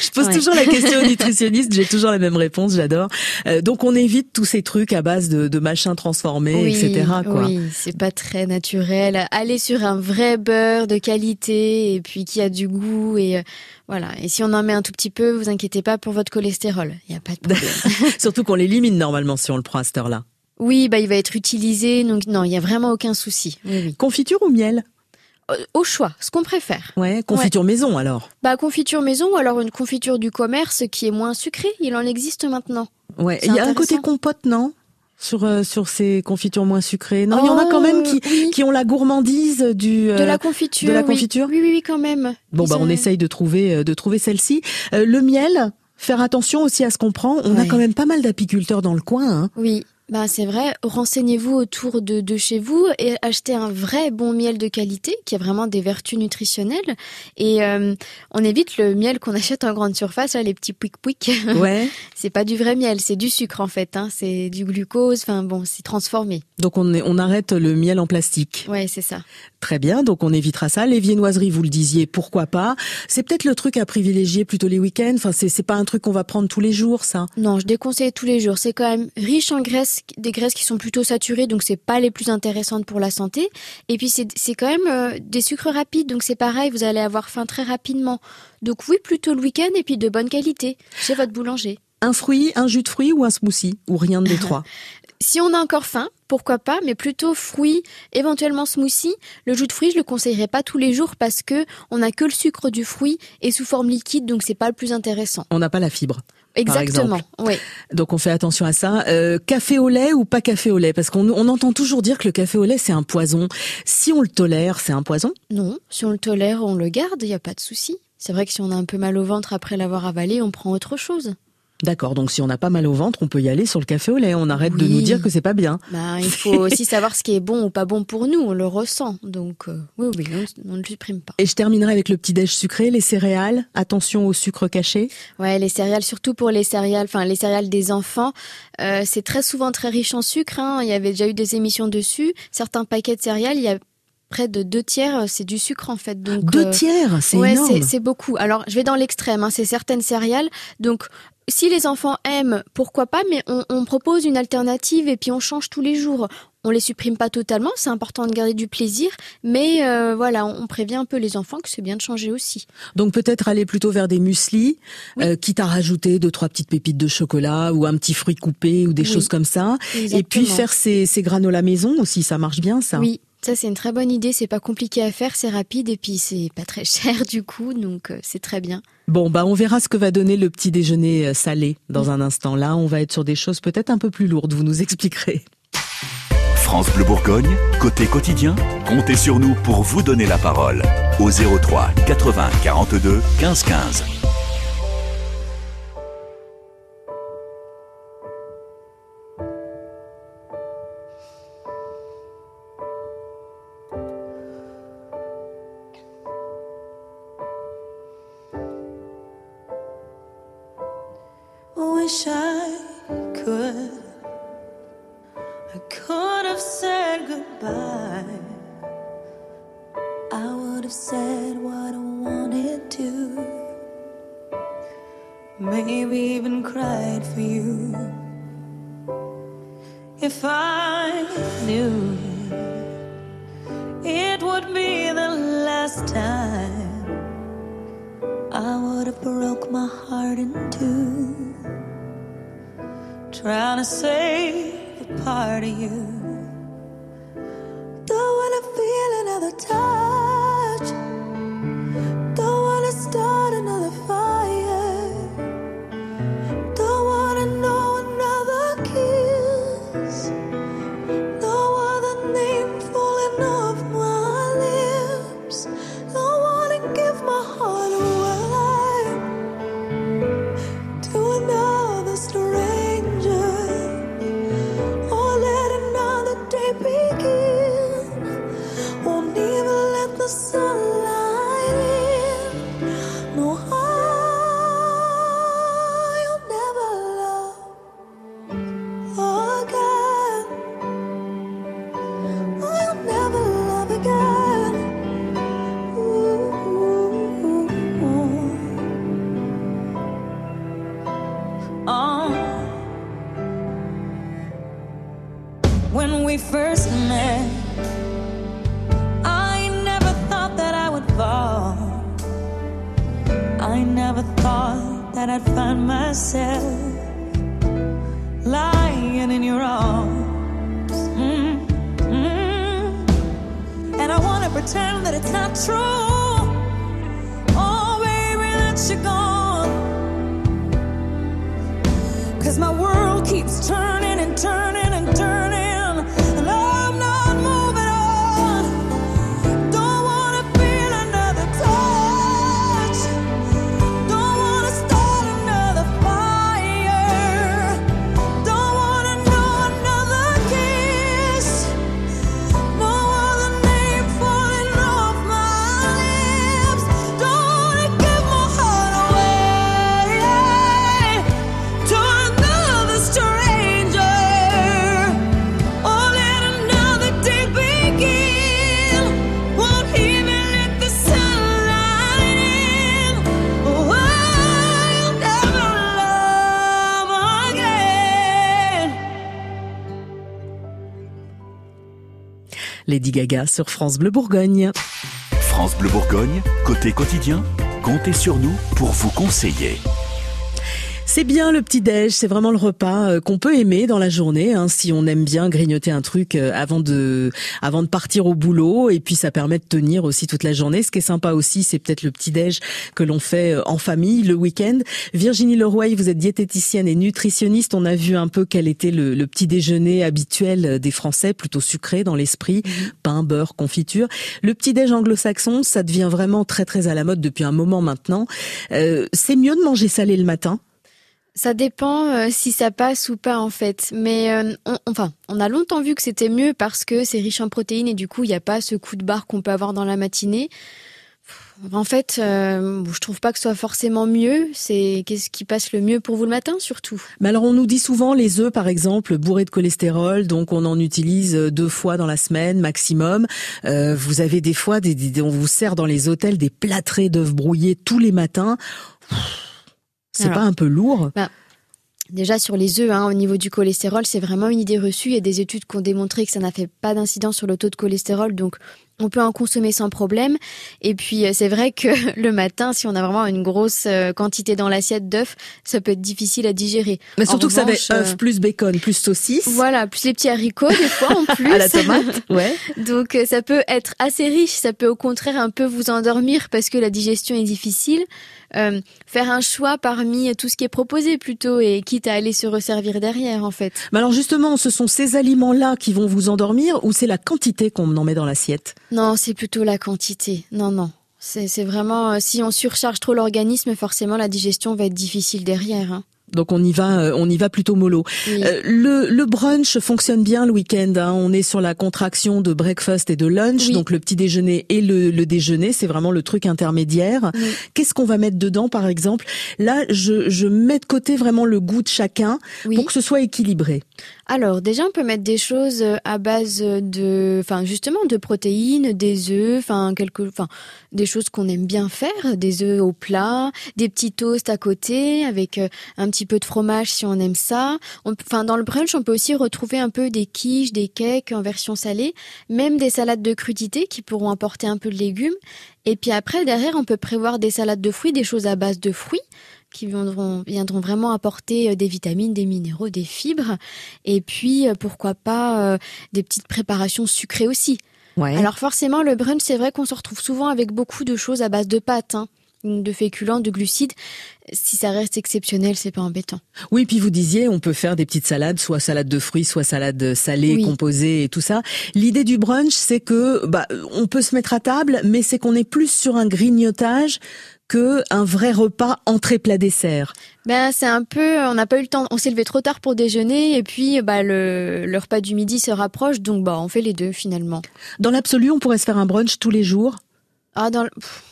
Je pose Ouais. toujours la question aux nutritionnistes, j'ai toujours la même réponse, j'adore. Euh, donc on évite tous ces trucs à base de, de machins transformés, etc. Quoi. Oui, c'est pas très naturel. Allez sur un vrai beurre de qualité et puis qui a du goût et euh, voilà. Et si on en met un tout petit peu, vous inquiétez pas pour votre cholestérol. Il y a pas de problème. [LAUGHS] Surtout qu'on l'élimine normalement si on le prend à cette heure-là. oui, bah il va être utilisé, donc non, il y a vraiment aucun souci. Oui, oui. Confiture ou miel? Au choix, ce qu'on préfère. Ouais, confiture maison alors. Bah confiture maison ou alors une confiture du commerce qui est moins sucrée. Il en existe maintenant. Ouais, il y a un côté compote, non? Sur, euh, sur ces confitures moins sucrées. Non, il y en a quand même qui, Oh, oui. qui ont la gourmandise du, euh, De la confiture. de la confiture Oui, oui, oui, quand même. Bon, Ils bah, on essaye de trouver, euh, de trouver celle-ci. Euh, le miel, faire attention aussi à ce qu'on prend. On a quand même pas mal d'apiculteurs dans le coin. Hein. Oui, bah c'est vrai. Renseignez-vous autour de, de chez vous et achetez un vrai bon miel de qualité qui a vraiment des vertus nutritionnelles. Et euh, on évite le miel qu'on achète en grande surface, là, les petits pouic pouic. [LAUGHS] Ouais. c'est pas du vrai miel, c'est du sucre en fait. Hein. C'est du glucose. Enfin bon, c'est transformé. Donc on, est- on arrête le miel en plastique. Ouais, c'est ça. Très bien, donc on évitera ça. Les viennoiseries, vous le disiez, pourquoi pas? C'est peut-être le truc à privilégier plutôt les week-ends. Enfin, c'est c'est pas un truc qu'on va prendre tous les jours, ça. Non, je déconseille tous les jours. C'est quand même riche en graisses, des graisses qui sont plutôt saturées, donc c'est pas les plus intéressantes pour la santé. Et puis c'est c'est quand même euh, des sucres rapides, donc c'est pareil, vous allez avoir faim très rapidement. Donc oui, plutôt le week-end et puis de bonne qualité chez votre boulanger. Un fruit, un jus de fruits ou un smoothie Ou rien des trois? [LAUGHS] Si on a encore faim, pourquoi pas, mais plutôt fruits, éventuellement smoothie. Le jus de fruits, je le conseillerais pas tous les jours parce que on n'a que le sucre du fruit et sous forme liquide, donc c'est pas le plus intéressant. On n'a pas la fibre. Exactement. Oui. Donc on fait attention à ça. Euh, café au lait ou pas café au lait? Parce qu'on on entend toujours dire que le café au lait c'est un poison. Si on le tolère, c'est un poison? Non, si on le tolère, on le garde, il n'y a pas de souci. C'est vrai que si on a un peu mal au ventre après l'avoir avalé, on prend autre chose. D'accord, donc si on n'a pas mal au ventre, on peut y aller sur le café au lait. On arrête de nous dire que c'est pas bien. Bah, il faut [LAUGHS] aussi savoir ce qui est bon ou pas bon pour nous, on le ressent. Donc euh, oui, oui, on, on ne le supprime pas. Et je terminerai avec le petit déj sucré, les céréales. Attention au sucre caché. Ouais, les céréales, surtout pour les céréales, enfin les céréales des enfants, euh, c'est très souvent très riche en sucre. hein. Il y avait déjà eu des émissions dessus. Certains paquets de céréales, il y a près de deux tiers, euh, c'est du sucre en fait. Donc Deux tiers, c'est ouais, énorme. c'est beaucoup. Alors, je vais dans l'extrême. Hein, c'est certaines céréales. Donc, si les enfants aiment, pourquoi pas Mais on, on propose une alternative et puis on change tous les jours. On les supprime pas totalement. C'est important de garder du plaisir, mais euh, voilà, on, on prévient un peu les enfants que c'est bien de changer aussi. Donc peut-être aller plutôt vers des mueslis, euh, quitte à rajouter deux trois petites pépites de chocolat ou un petit fruit coupé ou des Oui. choses comme ça. Et puis faire ces, ces granolas maison aussi, ça marche bien ça. Oui, ça c'est une très bonne idée. C'est pas compliqué à faire, c'est rapide et puis c'est pas très cher [LAUGHS] du coup, donc euh, c'est très bien. Bon bah on verra ce que va donner le petit déjeuner euh, salé dans un instant. Là, on va être sur des choses peut-être un peu plus lourdes. Vous nous expliquerez. France Bleu Bourgogne, côté quotidien, comptez sur nous pour vous donner la parole. Au 03 80 42 15 15. Lady Gaga sur France Bleu Bourgogne. France Bleu Bourgogne, côté quotidien, comptez sur nous pour vous conseiller. C'est bien le petit-déj, c'est vraiment le repas euh, qu'on peut aimer dans la journée, hein, si on aime bien grignoter un truc euh, avant de, avant de partir au boulot, et puis ça permet de tenir aussi toute la journée. Ce qui est sympa aussi, c'est peut-être le petit-déj que l'on fait euh, en famille le week-end. Virginie Leroy, vous êtes diététicienne et nutritionniste. On a vu un peu quel était le, le petit déjeuner habituel des Français, plutôt sucré dans l'esprit, pain, beurre, confiture. Le petit-déj anglo-saxon, ça devient vraiment très très à la mode depuis un moment maintenant. Euh, c'est mieux de manger salé le matin Ça dépend euh, si ça passe ou pas en fait. Mais euh, on, enfin, on a longtemps vu que c'était mieux parce que c'est riche en protéines et du coup, il n'y a pas ce coup de barre qu'on peut avoir dans la matinée. En fait, euh, je trouve pas que ce soit forcément mieux. C'est qu'est-ce qui passe le mieux pour vous le matin surtout? Mais alors on nous dit souvent les œufs par exemple bourrés de cholestérol, donc on en utilise deux fois dans la semaine maximum. Euh, vous avez des fois, des, des- on vous sert dans les hôtels des plâtrés d'œufs brouillés tous les matins. C'est pas un peu lourd? bah, Déjà sur les œufs, hein, au niveau du cholestérol, c'est vraiment une idée reçue. Il y a des études qui ont démontré que ça n'a fait pas d'incidence sur le taux de cholestérol, donc on peut en consommer sans problème. Et puis euh, c'est vrai que [LAUGHS] le matin, si on a vraiment une grosse euh, quantité dans l'assiette d'œufs, ça peut être difficile à digérer. Mais En surtout que ça va être œufs euh, plus bacon plus saucisse. Voilà, plus les petits haricots des fois en [LAUGHS] plus. À la tomate, ouais. [LAUGHS] Donc ça peut être assez riche, ça peut au contraire un peu vous endormir parce que la digestion est difficile. Euh, faire un choix parmi tout ce qui est proposé plutôt et quitte à aller se resservir derrière en fait. Mais alors justement, ce sont ces aliments-là qui vont vous endormir ou c'est la quantité qu'on en met dans l'assiette? Non, c'est plutôt la quantité. Non, non. C'est vraiment, euh, si on surcharge trop l'organisme, forcément la digestion va être difficile derrière. hein. Donc on y va, euh, on y va plutôt mollo. Oui. Euh, le, le brunch fonctionne bien le week-end. hein. On est sur la contraction de breakfast et de lunch, donc le petit déjeuner et le, le déjeuner, c'est vraiment le truc intermédiaire. Qu'est-ce qu'on va mettre dedans, par exemple? Là, je, je mets de côté vraiment le goût de chacun pour que ce soit équilibré. Alors déjà, on peut mettre des choses euh, à base de, enfin justement de protéines, des œufs, enfin quelque, enfin des choses qu'on aime bien faire, des œufs au plat, des petits toasts à côté avec un petit peu de fromage si on aime ça. Enfin dans le brunch, on peut aussi retrouver un peu des quiches, des cakes en version salée, même des salades de crudités qui pourront apporter un peu de légumes. Et puis après derrière, on peut prévoir des salades de fruits, des choses à base de fruits qui viendront, viendront vraiment apporter euh, des vitamines, des minéraux, des fibres. Et puis, euh, pourquoi pas, euh, des petites préparations sucrées aussi. Ouais. Alors forcément, le brunch, c'est vrai qu'on se retrouve souvent avec beaucoup de choses à base de pâtes, hein, de féculents, de glucides. Si ça reste exceptionnel, c'est pas embêtant. Oui, puis vous disiez, on peut faire des petites salades, soit salade de fruits, soit salade salée, Oui. composée et tout ça. L'idée du brunch, c'est que bah, on peut se mettre à table, mais c'est qu'on est plus sur un grignotage que un vrai repas entrée plat dessert. Ben, c'est un peu, on n'a pas eu le temps, on s'est levé trop tard pour déjeuner et puis bah, le, le repas du midi se rapproche, donc bah, on fait les deux finalement. Dans l'absolu, on pourrait se faire un brunch tous les jours? Ah, dans le... pff,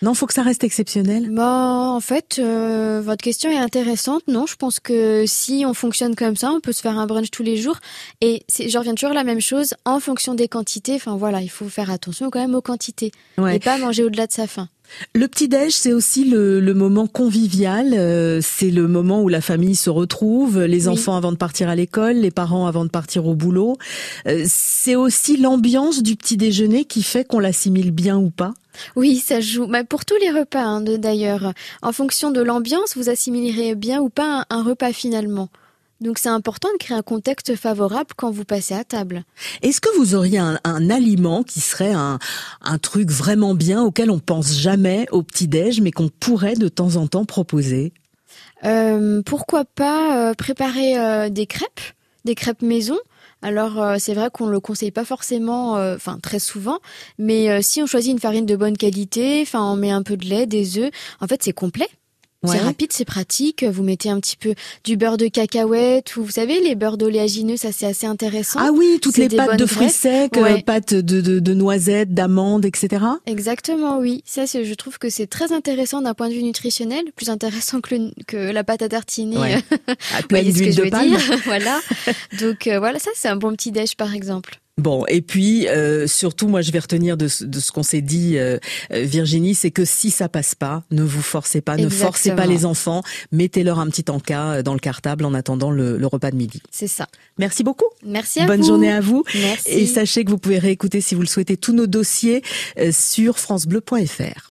Non, faut que ça reste exceptionnel. Bah, en fait, euh, votre question est intéressante. Non, je pense que si on fonctionne comme ça, on peut se faire un brunch tous les jours. Et je reviens toujours à la même chose, en fonction des quantités. Enfin voilà, il faut faire attention quand même aux quantités Ouais. et pas manger au-delà de sa faim. Le petit-déj, c'est aussi le, le moment convivial. euh, c'est le moment où la famille se retrouve, les Oui. enfants avant de partir à l'école, les parents avant de partir au boulot. Euh, c'est aussi l'ambiance du petit déjeuner qui fait qu'on l'assimile bien ou pas. Oui, ça joue. Bah, pour tous les repas, hein, d'ailleurs. En fonction de l'ambiance, vous assimilerez bien ou pas un, un repas finalement? Donc c'est important de créer un contexte favorable quand vous passez à table. Est-ce que vous auriez un, un aliment qui serait un, un truc vraiment bien auquel on pense jamais au petit-déj, mais qu'on pourrait de temps en temps proposer? Euh, pourquoi pas euh, préparer euh, des crêpes, des crêpes maison? Alors euh, c'est vrai qu'on le conseille pas forcément, euh, enfin très souvent, mais euh, si on choisit une farine de bonne qualité, enfin on met un peu de lait, des œufs, en fait c'est complet. Ouais. C'est rapide, c'est pratique. Vous mettez un petit peu du beurre de cacahuète ou vous savez les beurres d'oléagineux, ça c'est assez intéressant. Ah oui, toutes les pâtes de fruits secs, euh, Ouais. pâtes de, de, de noisettes, d'amandes, etc. Exactement, oui. Ça, je trouve que c'est très intéressant d'un point de vue nutritionnel, plus intéressant que, le- que la pâte à tartiner. Ouais. [LAUGHS] Vous À pleine d'huile je de palme. dire? [LAUGHS] Voilà. [LAUGHS] Donc euh, voilà, ça c'est un bon petit déj par exemple. Bon, et puis euh, surtout, moi, je vais retenir de, ce- de ce qu'on s'est dit, euh, euh, Virginie, c'est que si ça passe pas, ne vous forcez pas, ne forcez pas les enfants, mettez-leur un petit encas dans le cartable en attendant le, le repas de midi. C'est ça. Merci beaucoup. Merci à Bonne vous. journée à vous. Merci. Et sachez que vous pouvez réécouter, si vous le souhaitez, tous nos dossiers euh, sur francebleu.fr.